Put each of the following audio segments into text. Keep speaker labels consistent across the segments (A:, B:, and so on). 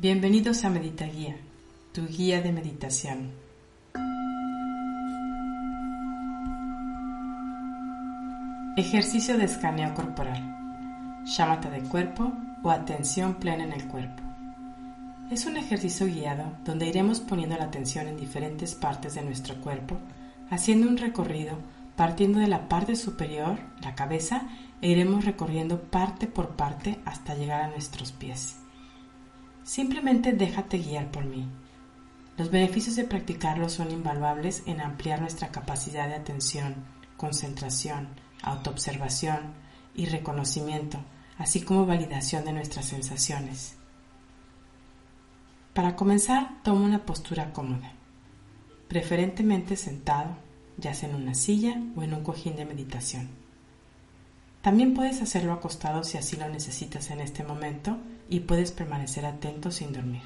A: Bienvenidos a Meditaguía, tu guía de meditación. Ejercicio de escaneo corporal. Llámate de cuerpo o atención plena en el cuerpo. Es un ejercicio guiado donde iremos poniendo la atención en diferentes partes de nuestro cuerpo, haciendo un recorrido partiendo de la parte superior, la cabeza, e iremos recorriendo parte por parte hasta llegar a nuestros pies. Simplemente déjate guiar por mí. Los beneficios de practicarlo son invaluables en ampliar nuestra capacidad de atención, concentración, autoobservación y reconocimiento, así como validación de nuestras sensaciones. Para comenzar, toma una postura cómoda, preferentemente sentado, ya sea en una silla o en un cojín de meditación. También puedes hacerlo acostado si así lo necesitas en este momento y puedes permanecer atento sin dormir.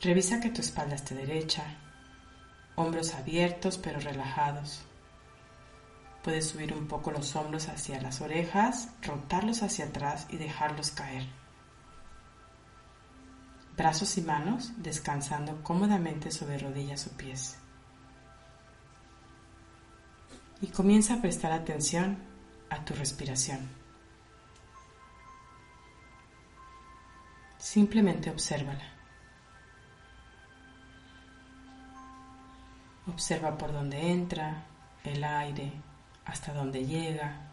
A: Revisa que tu espalda esté derecha, hombros abiertos pero relajados. Puedes subir un poco los hombros hacia las orejas, rotarlos hacia atrás y dejarlos caer. Brazos y manos descansando cómodamente sobre rodillas o pies. Y comienza a prestar atención a tu respiración. Simplemente obsérvala. Observa por dónde entra el aire, hasta dónde llega.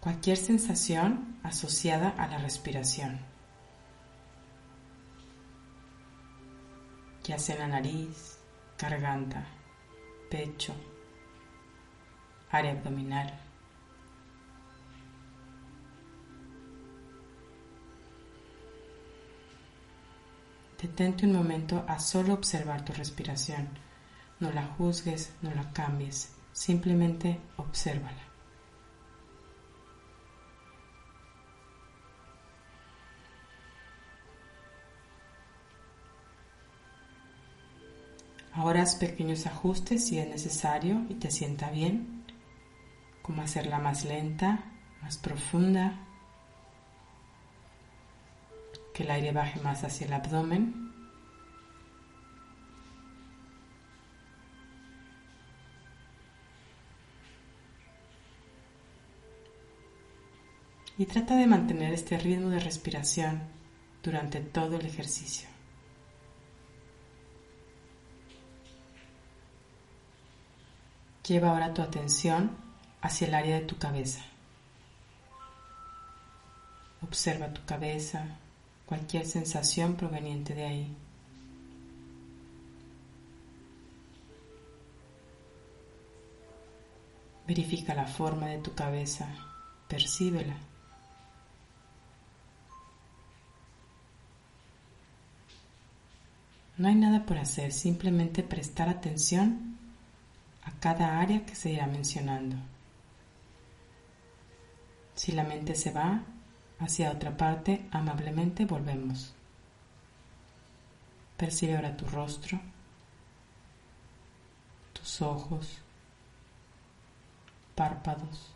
A: Cualquier sensación asociada a la respiración. Ya sea en la nariz, garganta, pecho, área abdominal. Detente un momento a solo observar tu respiración. No la juzgues, no la cambies, simplemente obsérvala. Ahora haz pequeños ajustes si es necesario y te sienta bien, como hacerla más lenta, más profunda, que el aire baje más hacia el abdomen. Y trata de mantener este ritmo de respiración durante todo el ejercicio. Lleva ahora tu atención hacia el área de tu cabeza. Observa tu cabeza, cualquier sensación proveniente de ahí. Verifica la forma de tu cabeza, percíbela. No hay nada por hacer, simplemente prestar atención a cada área que se irá mencionando. Si la mente se va hacia otra parte, amablemente volvemos. Percibe ahora tu rostro, tus ojos, párpados,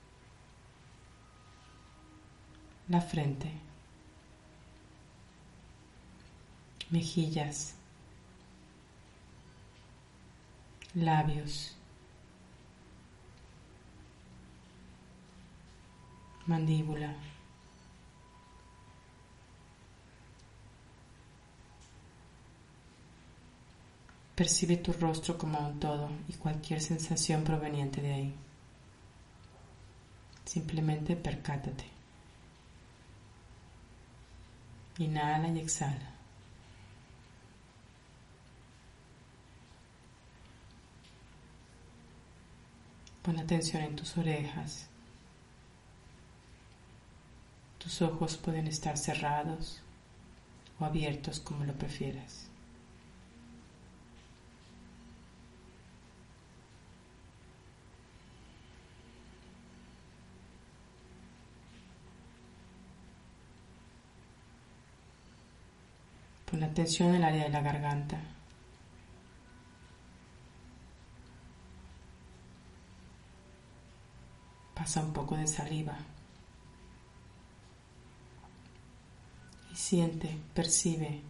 A: la frente, mejillas, labios, mandíbula. Percibe tu rostro como un todo y cualquier sensación proveniente de ahí. Simplemente percátate. Inhala y exhala. Pon atención en tus orejas Tus ojos pueden estar cerrados o abiertos como lo prefieras. Pon atención en el área de la garganta. Pasa un poco de saliva. Siente, percibe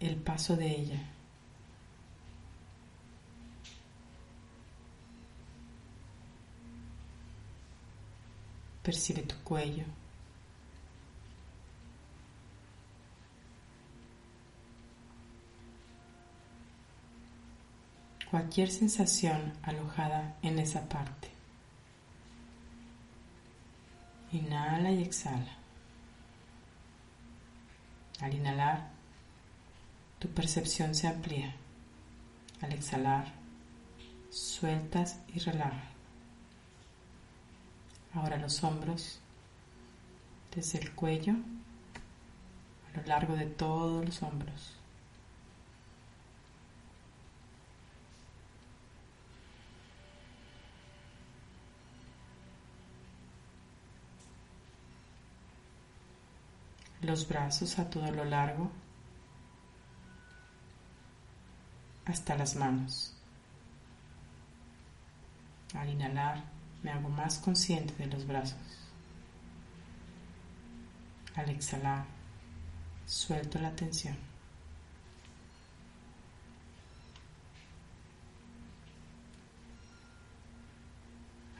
A: el paso de ella. Percibe tu cuello. cualquier sensación alojada en esa parte. Inhala y exhala. Al inhalar, tu percepción se amplía. Al exhalar, sueltas y relajas. Ahora los hombros, desde el cuello, a lo largo de todos los hombros. Los brazos a todo lo largo hasta las manos. Al inhalar me hago más consciente de los brazos. Al exhalar suelto la tensión.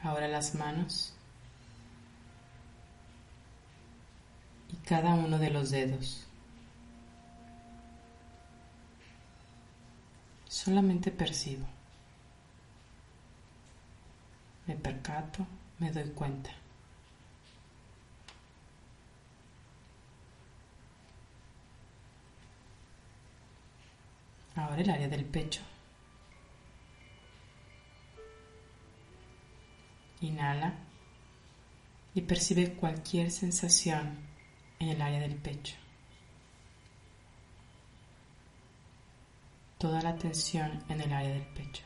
A: Ahora las manos cada uno de los dedos. Solamente percibo. Me percato, me doy cuenta. Ahora el área del pecho. Inhala y percibe cualquier sensación en el área del pecho. Toda la tensión en el área del pecho.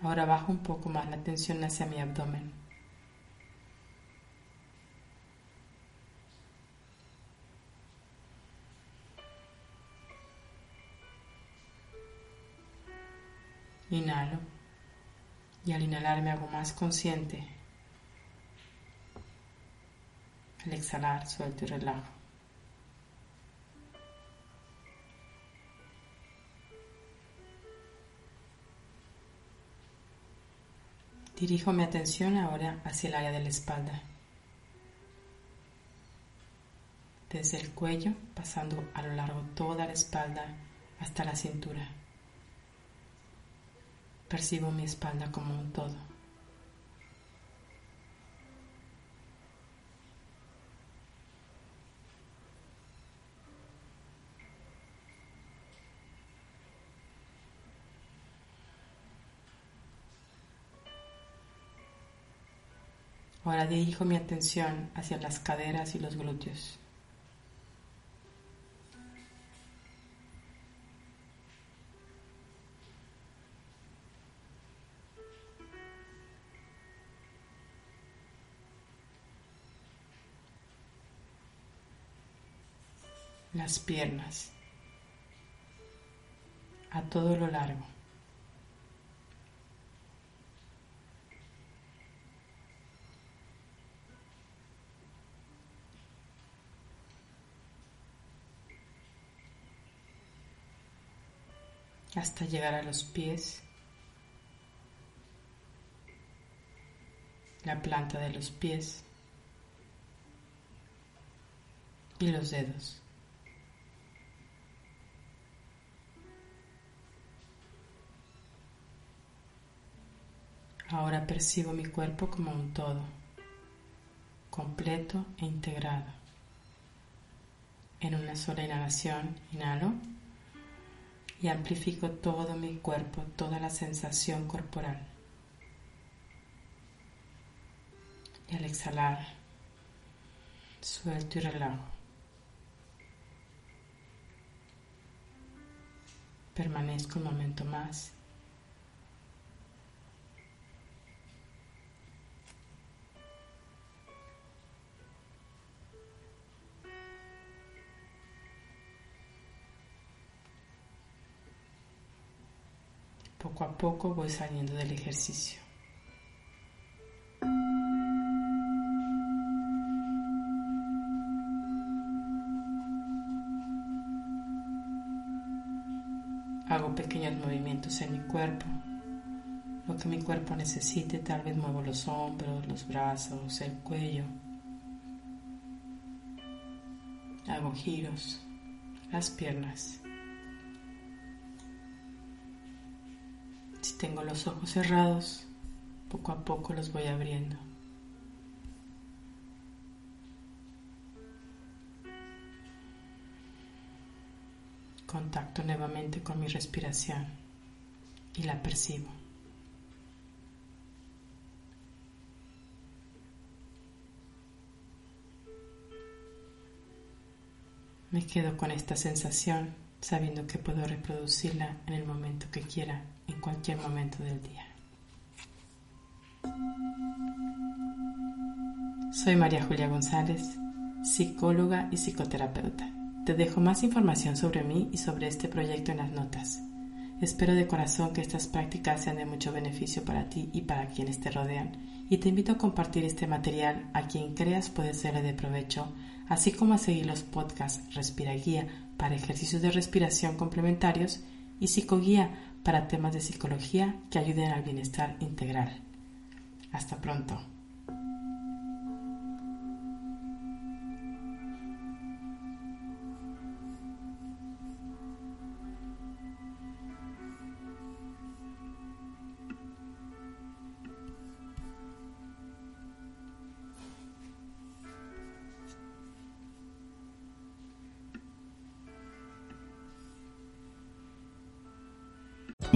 A: Ahora bajo un poco más la tensión hacia mi abdomen. Y al inhalar me hago más consciente. Al exhalar suelto y relajo. Dirijo mi atención ahora hacia el área de la espalda. Desde el cuello, pasando a lo largo toda la espalda hasta la cintura. Percibo mi espalda como un todo. Ahora dirijo mi atención hacia las caderas y los glúteos. Las piernas a todo lo largo. hasta llegar a los pies, la planta de los pies y los dedos. Ahora percibo mi cuerpo como un todo, completo e integrado. En una sola inhalación, inhalo y amplifico todo mi cuerpo, toda la sensación corporal. Y al exhalar, suelto y relajo. Permanezco un momento más. Poco voy saliendo del ejercicio. Hago pequeños movimientos en mi cuerpo, lo que mi cuerpo necesite, tal vez muevo los hombros, los brazos, el cuello. Hago giros, las piernas. Si tengo los ojos cerrados, poco a poco los voy abriendo. Contacto nuevamente con mi respiración y la percibo. Me quedo con esta sensación sabiendo que puedo reproducirla en el momento que quiera, cualquier momento del día. Soy María Julia González, psicóloga y psicoterapeuta. Te dejo más información sobre mí y sobre este proyecto en las notas. Espero de corazón que estas prácticas sean de mucho beneficio para ti y para quienes te rodean y te invito a compartir este material a quien creas puede serle de provecho, así como a seguir los podcasts Respira Guía para ejercicios de respiración complementarios y Psicoguía para temas de psicología que ayuden al bienestar integral. Hasta pronto.